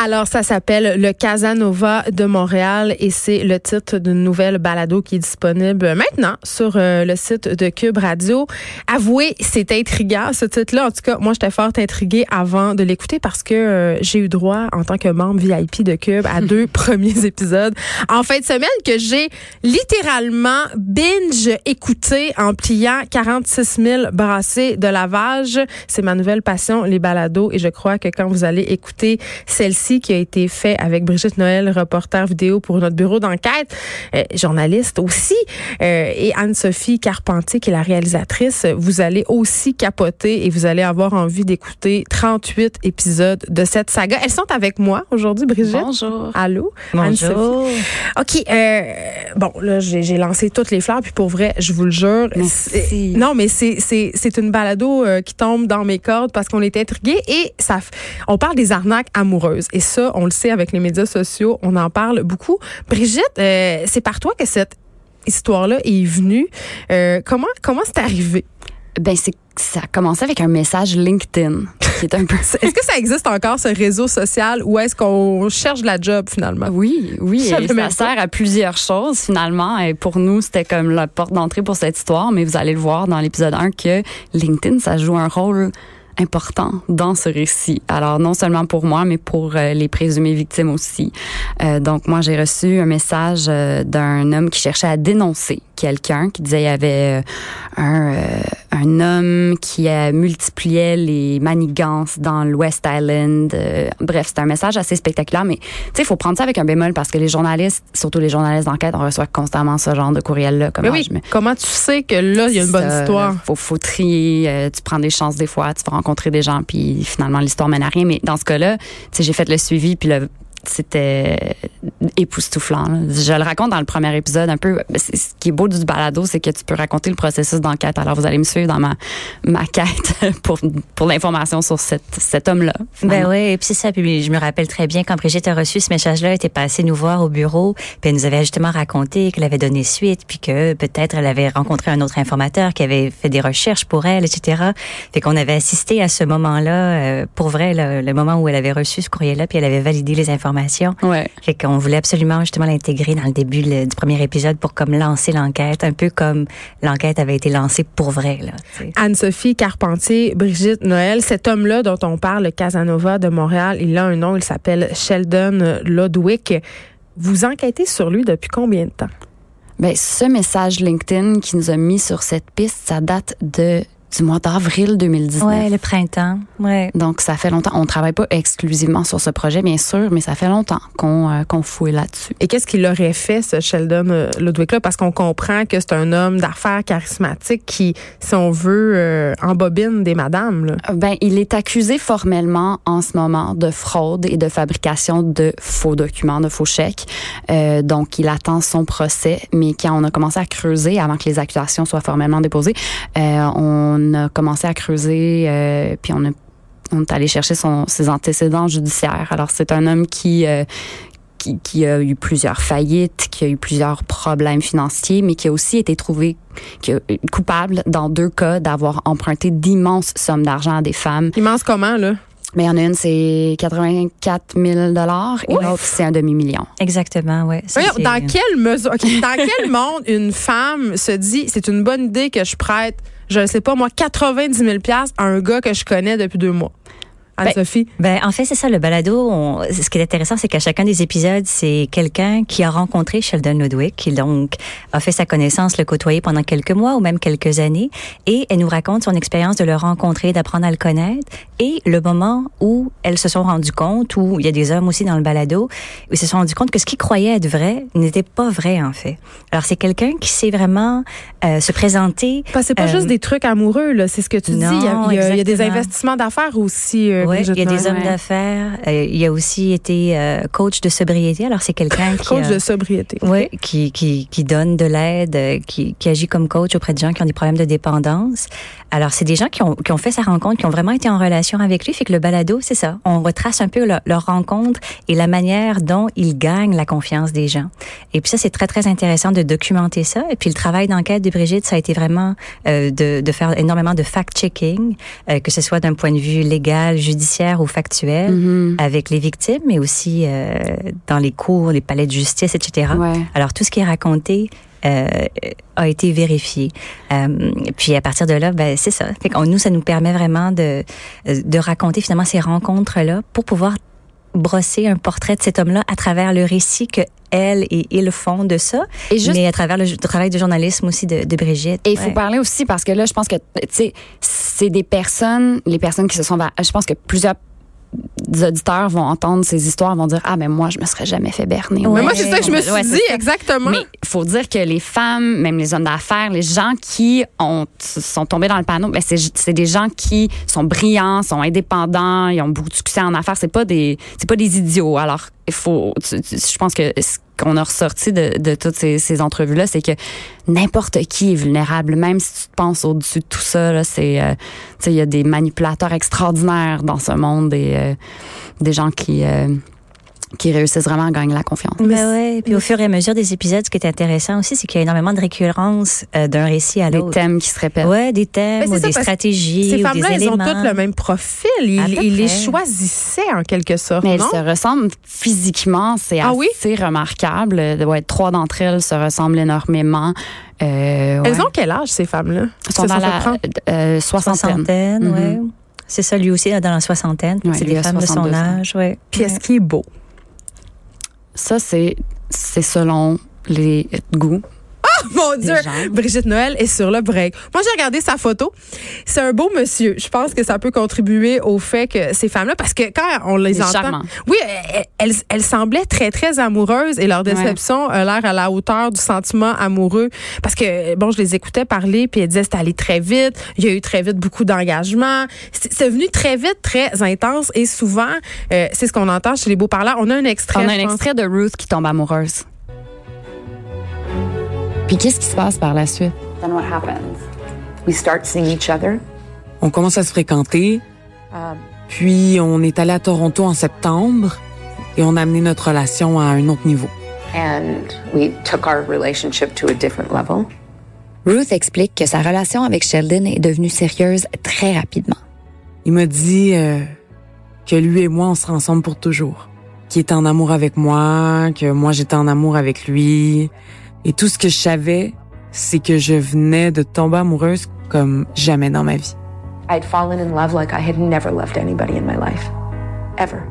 Alors, ça s'appelle Le Casanova de Montréal et c'est le titre d'une nouvelle balado qui est disponible maintenant sur euh, le site de Cube Radio. Avouez, c'est intriguant ce titre-là. En tout cas, moi, j'étais fort intriguée avant de l'écouter parce que euh, j'ai eu droit, en tant que membre VIP de Cube, à deux premiers épisodes en fin de semaine que j'ai littéralement binge écouté en pliant 46 000 brassées de lavage. C'est ma nouvelle passion, les balados, et je crois que quand vous allez écouter celle-ci, qui a été fait avec Brigitte Noël, reporter vidéo pour notre bureau d'enquête, euh, journaliste aussi, euh, et Anne-Sophie Carpentier, qui est la réalisatrice. Vous allez aussi capoter et vous allez avoir envie d'écouter 38 épisodes de cette saga. Elles sont avec moi aujourd'hui, Brigitte. Bonjour. Allô? Bonjour. OK. Euh, bon, là, j'ai lancé toutes les fleurs, puis pour vrai, je vous le jure. Merci. Non, mais c'est une balado qui tombe dans mes cordes parce qu'on est intrigués et ça, on parle des arnaques amoureuses. Et ça, on le sait avec les médias sociaux, on en parle beaucoup. Brigitte, euh, c'est par toi que cette histoire-là est venue. Euh, comment comment c'est arrivé? Ben c'est ça a commencé avec un message LinkedIn qui est un peu. est-ce que ça existe encore ce réseau social ou est-ce qu'on cherche de la job finalement? Oui, oui, et ça sert à plusieurs choses finalement. Et pour nous, c'était comme la porte d'entrée pour cette histoire. Mais vous allez le voir dans l'épisode 1 que LinkedIn, ça joue un rôle important dans ce récit. Alors non seulement pour moi, mais pour euh, les présumées victimes aussi. Euh, donc moi j'ai reçu un message euh, d'un homme qui cherchait à dénoncer quelqu'un qui disait il y avait un, un homme qui multipliait les manigances dans l'West Island. bref, c'est un message assez spectaculaire, mais tu sais, il faut prendre ça avec un bémol parce que les journalistes, surtout les journalistes d'enquête, on reçoit constamment ce genre de courriel-là. Mais oui, comment tu sais que là, il y a une bonne histoire? Faut, faut trier, tu prends des chances des fois, tu vas rencontrer des gens, puis finalement, l'histoire mène à rien. Mais dans ce cas-là, j'ai fait le suivi, puis le, c'était époustouflant. Je le raconte dans le premier épisode un peu. Ce qui est beau du balado, c'est que tu peux raconter le processus d'enquête. Alors, vous allez me suivre dans ma, ma quête pour, pour l'information sur cet, cet homme-là. Ben oui, et puis ça. Puis je me rappelle très bien quand Brigitte a reçu ce message-là, elle était passée nous voir au bureau, puis elle nous avait justement raconté qu'elle avait donné suite, puis que peut-être elle avait rencontré un autre informateur qui avait fait des recherches pour elle, etc. Fait qu'on avait assisté à ce moment-là, euh, pour vrai, le moment où elle avait reçu ce courrier-là, puis elle avait validé les informations Ouais. Fait qu'on voulait absolument justement l'intégrer dans le début du premier épisode pour comme lancer l'enquête, un peu comme l'enquête avait été lancée pour vrai. Anne-Sophie Carpentier, Brigitte Noël, cet homme-là dont on parle, le Casanova de Montréal, il a un nom, il s'appelle Sheldon Lodwick. Vous enquêtez sur lui depuis combien de temps? Ben, ce message LinkedIn qui nous a mis sur cette piste, ça date de du mois d'avril 2019. Ouais, le printemps. Ouais. Donc ça fait longtemps. On travaille pas exclusivement sur ce projet, bien sûr, mais ça fait longtemps qu'on euh, qu'on fouille là-dessus. Et qu'est-ce qu'il aurait fait ce Sheldon euh, Ludwig là Parce qu'on comprend que c'est un homme d'affaires charismatique qui, si on veut, euh, embobine des madames. Là. Ben, il est accusé formellement en ce moment de fraude et de fabrication de faux documents, de faux chèques. Euh, donc il attend son procès, mais quand on a commencé à creuser avant que les accusations soient formellement déposées, euh, on on a commencé à creuser, euh, puis on, a, on est allé chercher son, ses antécédents judiciaires. Alors, c'est un homme qui, euh, qui, qui, a eu plusieurs faillites, qui a eu plusieurs problèmes financiers, mais qui a aussi été trouvé coupable dans deux cas d'avoir emprunté d'immenses sommes d'argent à des femmes. Immense comment, là? Mais il y en a une, c'est 84 000 dollars et l'autre, c'est un demi-million. Exactement, oui. dans quelle mesure, dans quel monde une femme se dit, c'est une bonne idée que je prête je ne sais pas, moi, 90 000 à un gars que je connais depuis deux mois. Anne-Sophie? Ben, ben, en fait, c'est ça, le balado. ce qui est intéressant, c'est qu'à chacun des épisodes, c'est quelqu'un qui a rencontré Sheldon Ludwig, qui donc a fait sa connaissance, le côtoyer pendant quelques mois ou même quelques années. Et elle nous raconte son expérience de le rencontrer, d'apprendre à le connaître et le moment où elles se sont rendues compte, où il y a des hommes aussi dans le balado, où ils se sont rendus compte que ce qu'ils croyaient être vrai n'était pas vrai, en fait. Alors, c'est quelqu'un qui sait vraiment euh, se présenter. c'est pas juste euh, des trucs amoureux, là. C'est ce que tu dis. Il y, a, il y a, des investissements d'affaires aussi. Euh, Brigitte il y a des hommes d'affaires. Euh, il a aussi été euh, coach de sobriété. Alors, c'est quelqu'un qui, Coach a- de sobriété. Ouais, qui, qui, qui donne de l'aide, euh, qui, qui agit comme coach auprès de gens qui ont des problèmes de dépendance. Alors, c'est des gens qui ont, qui ont fait sa rencontre, qui ont vraiment été en relation avec lui. Fait que le balado, c'est ça. On retrace un peu leur, leur rencontre et la manière dont ils gagnent la confiance des gens. Et puis ça, c'est très, très intéressant de documenter ça. Et puis le travail d'enquête de Brigitte, ça a été vraiment euh, de, de faire énormément de fact-checking, euh, que ce soit d'un point de vue légal, judiciaire ou factuel, Mhm. avec les victimes, mais aussi euh, dans les cours, les palais de justice, etc. Ouais. Alors, tout ce qui est raconté euh, a été vérifié. Euh, puis à partir de là, ben, c'est ça. Fait nous, ça nous permet vraiment de, de raconter finalement ces rencontres-là pour pouvoir brosser un portrait de cet homme-là à travers le récit que elle et ils font de ça, Et juste mais à travers le, travail de journalisme aussi de, de Brigitte. Et il faut parler aussi parce que là, je pense que, tu sais, c'est des personnes, les personnes qui se sont, je pense que plusieurs auditeurs vont entendre ces histoires, vont dire, ah, mais moi, je me serais jamais fait berner. Mais moi, c'est ça que je me suis Ouais, dit, exactement. Mais il faut dire que les femmes, même les hommes d'affaires, les gens qui ont, sont tombés dans le panneau, ben c'est, c'est des gens qui sont brillants, sont indépendants, ils ont beaucoup de succès en affaires. C'est pas des, c'est pas des idiots. Alors, il faut, tu- tu- je pense que ce qu'on a ressorti de, toutes ces, ces entrevues-là, c'est que n'importe qui est vulnérable. Même si tu te penses au-dessus de tout ça, c'est, euh, il y a des manipulateurs extraordinaires dans ce monde et euh, des gens qui, euh, qui réussissent vraiment à gagner la confiance. Mais Ben ouais. Puis au fur et à mesure des épisodes, ce qui est intéressant aussi, c'est qu'il y a énormément de récurrence euh, d'un récit à Des l'autre. thèmes qui se répètent. Ouais, des thèmes Ben, c'est ou ça, des parce que stratégies Ces des femmes-là, elles ont toutes le même profil. Ils, les choisissaient en quelque sorte, Mais elles se ressemblent physiquement, c'est Ah oui? assez remarquable. Euh, Ouais, trois d'entre elles se ressemblent énormément. Euh, Elles ont quel âge, ces femmes-là? Elles sont dans la euh, soixantaine. soixantaine, Mhm. ouais. C'est ça, lui aussi, dans la soixantaine. Ouais, c'est des femmes de son 62 ans. âge, ouais. Puis est-ce qu'il est beau? Ça, c'est c'est selon les goûts. Mon Dieu! Brigitte Noël est sur le break. Moi, j'ai regardé sa photo. C'est un beau monsieur. Je pense que ça peut contribuer au fait que ces femmes-là, parce que quand on les entend. charmant. Oui, elles, elles, semblaient très, très amoureuses et leur déception a l'air à la hauteur du sentiment amoureux. Parce que, bon, je les écoutais parler puis elles disaient c'est allé très vite. Il y a eu très vite beaucoup d'engagement. C'est venu très vite, très intense et souvent, euh, c'est ce qu'on entend chez les beaux parleurs. On a un extrait. On a un extrait de Ruth qui tombe amoureuse. Puis qu'est-ce qui se passe par la suite? Then what happens? We start seeing each other. On commence à se fréquenter, Um, puis on est allé à Toronto en septembre et on a amené notre relation à un autre niveau. and we took our relationship to a different level. Ruth explique que sa relation avec Sheldon est devenue sérieuse très rapidement. Il m'a dit euh, que lui et moi, on serait ensemble pour toujours. Qu'il était en amour avec moi, que moi j'étais en amour avec lui. Et tout ce que je savais, c'est que je venais de tomber amoureuse comme jamais dans ma vie. I'd fallen in love like I had never loved anybody in my life. Ever.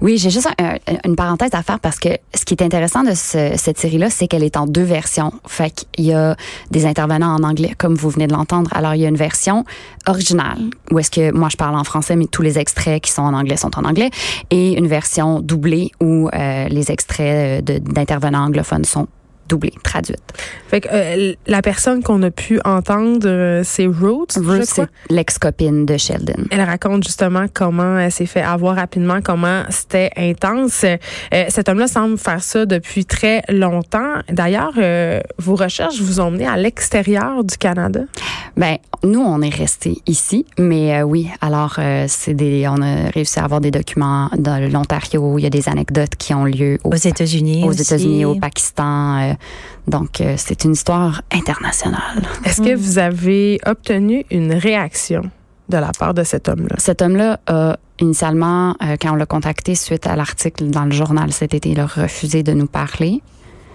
Oui, j'ai juste un- un- une parenthèse à faire parce que ce qui est intéressant de ce- cette série-là, c'est qu'elle est en deux versions. Fait qu'il y a des intervenants en anglais, comme vous venez de l'entendre. Alors, il y a une version originale, où est-ce que moi je parle en français, mais tous les extraits qui sont en anglais sont en anglais, et une version doublée où euh, les extraits de- d'intervenants anglophones sont doublés, traduites. Fait que euh, la personne qu'on a pu entendre, euh, c'est Roots, Ruth, crois. c'est l'ex-copine de Sheldon. Elle raconte justement comment elle s'est fait avoir rapidement, comment c'était intense. Euh, cet homme-là semble faire ça depuis très longtemps. D'ailleurs, euh, vos recherches vous ont mené à l'extérieur du Canada? Ben, nous, on est restés ici, mais euh, oui, alors euh, c'est des, on a réussi à avoir des documents dans l'Ontario. Il y a des anecdotes qui ont lieu au Aux États-Unis. aux. États-Unis, au Pakistan. Donc, euh, c'est une histoire internationale. Est-ce que vous avez obtenu une réaction de la part de cet homme-là? Cet homme-là a initialement, euh, quand on l'a contacté suite à l'article dans le journal cet été, il a refusé de nous parler.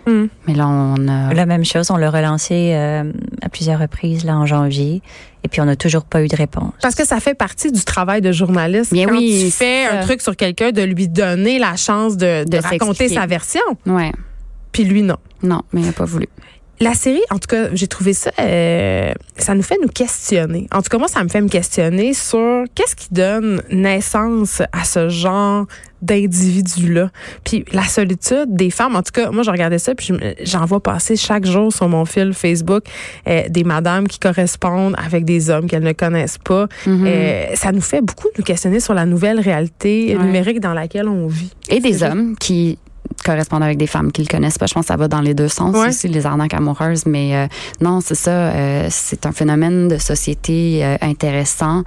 Hmm. Mais là, on a... La même chose, on l'a relancé euh, à plusieurs reprises là en janvier, et puis on n'a toujours pas eu de réponse. Parce que ça fait partie du travail de journaliste. Bien Quand oui, tu fais un truc sur quelqu'un, de lui donner la chance de, de De raconter sa version. Ouais. Puis lui, non. Non, mais il n'a pas voulu. la série, en tout cas, j'ai trouvé ça, euh, ça nous fait nous questionner. En tout cas, moi, ça me fait me questionner sur qu'est-ce qui donne naissance à ce genre d'individus-là. Puis la solitude des femmes, en tout cas, moi, je regardais ça, puis je- j'en vois passer chaque jour sur mon fil Facebook euh, des madames qui correspondent avec des hommes qu'elles ne connaissent pas. Euh, ça nous fait beaucoup nous questionner sur la nouvelle réalité Ouais. numérique dans laquelle on vit. Et des hommes qui correspondent avec des femmes qu'ils connaissent pas. Je pense que ça va dans les deux sens Ouais. aussi, les arnaques amoureuses. Mais euh, non, c'est ça. euh, c'est un phénomène de société euh, intéressant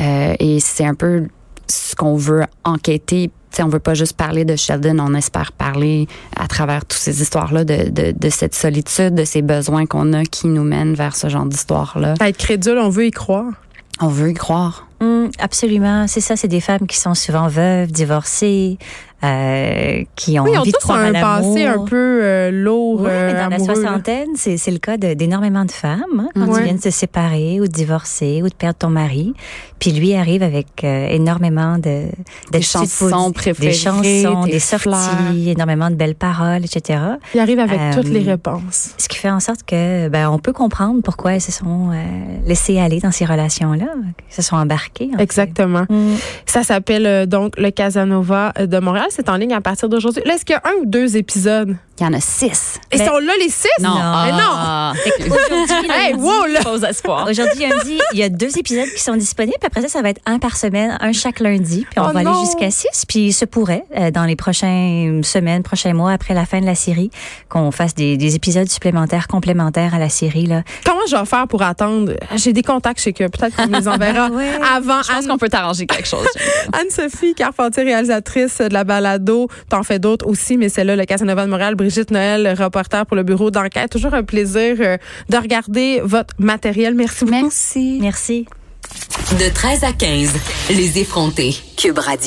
euh, et c'est un peu ce qu'on veut enquêter. T'sais, on veut pas juste parler de Sheldon, on espère parler à travers toutes ces histoires-là de, de, de cette solitude, de ces besoins qu'on a qui nous mènent vers ce genre d'histoire-là. À être crédule, on veut y croire. On veut y croire. Hum, absolument, c'est ça. C'est des femmes qui sont souvent veuves, divorcées, euh, qui ont Oui, ils ont envie de croire un passé un peu euh, lourd, Oui, euh, mais dans la amoureux, soixantaine, c'est c'est le cas d'énormément de femmes hein, quand Ouais. tu viens de se séparer ou de divorcer ou de perdre ton mari. Puis lui arrive avec euh, énormément de Des chansons préférées, des chansons, des des, sorties, fleurs. énormément de belles paroles, etc. Il arrive avec Euh, toutes les réponses. Ce qui fait en sorte que ben on peut comprendre pourquoi elles se sont euh, laissées aller dans ces relations-là, qu'elles se sont embarquées. Exactement. Hum. Ça s'appelle euh, donc le Casanova de Montréal. C'est en ligne à partir d'aujourd'hui. Est-ce qu'il y a un ou deux épisodes? Il y en a six. Et Ben- sont là les six? Non. Mais non! Ah. Aujourd'hui, Hey, lundi, wow, là! Aujourd'hui, lundi, il y a deux épisodes qui sont disponibles. Puis après ça, ça va être un par semaine, un chaque lundi. Puis on Oh va non! aller jusqu'à six. Puis il se pourrait, euh, dans les prochaines semaines, prochains mois, après la fin de la série, qu'on fasse des, des épisodes supplémentaires, complémentaires à la série. Là. Comment je vais faire pour attendre? J'ai des contacts chez que Peut-être qu'on les enverra Ouais. avant. Je pense Anne- qu'on peut t'arranger quelque chose. Anne-Sophie Carpentier, réalisatrice de la balado. T'en fais d'autres aussi, mais c'est là le Casanova de Montréal. Brigitte Noël, reporter pour le bureau d'enquête. Toujours un plaisir euh, de regarder votre matériel. Merci beaucoup. Merci. Merci. De 13 à 15, les effrontés. Cube Radio.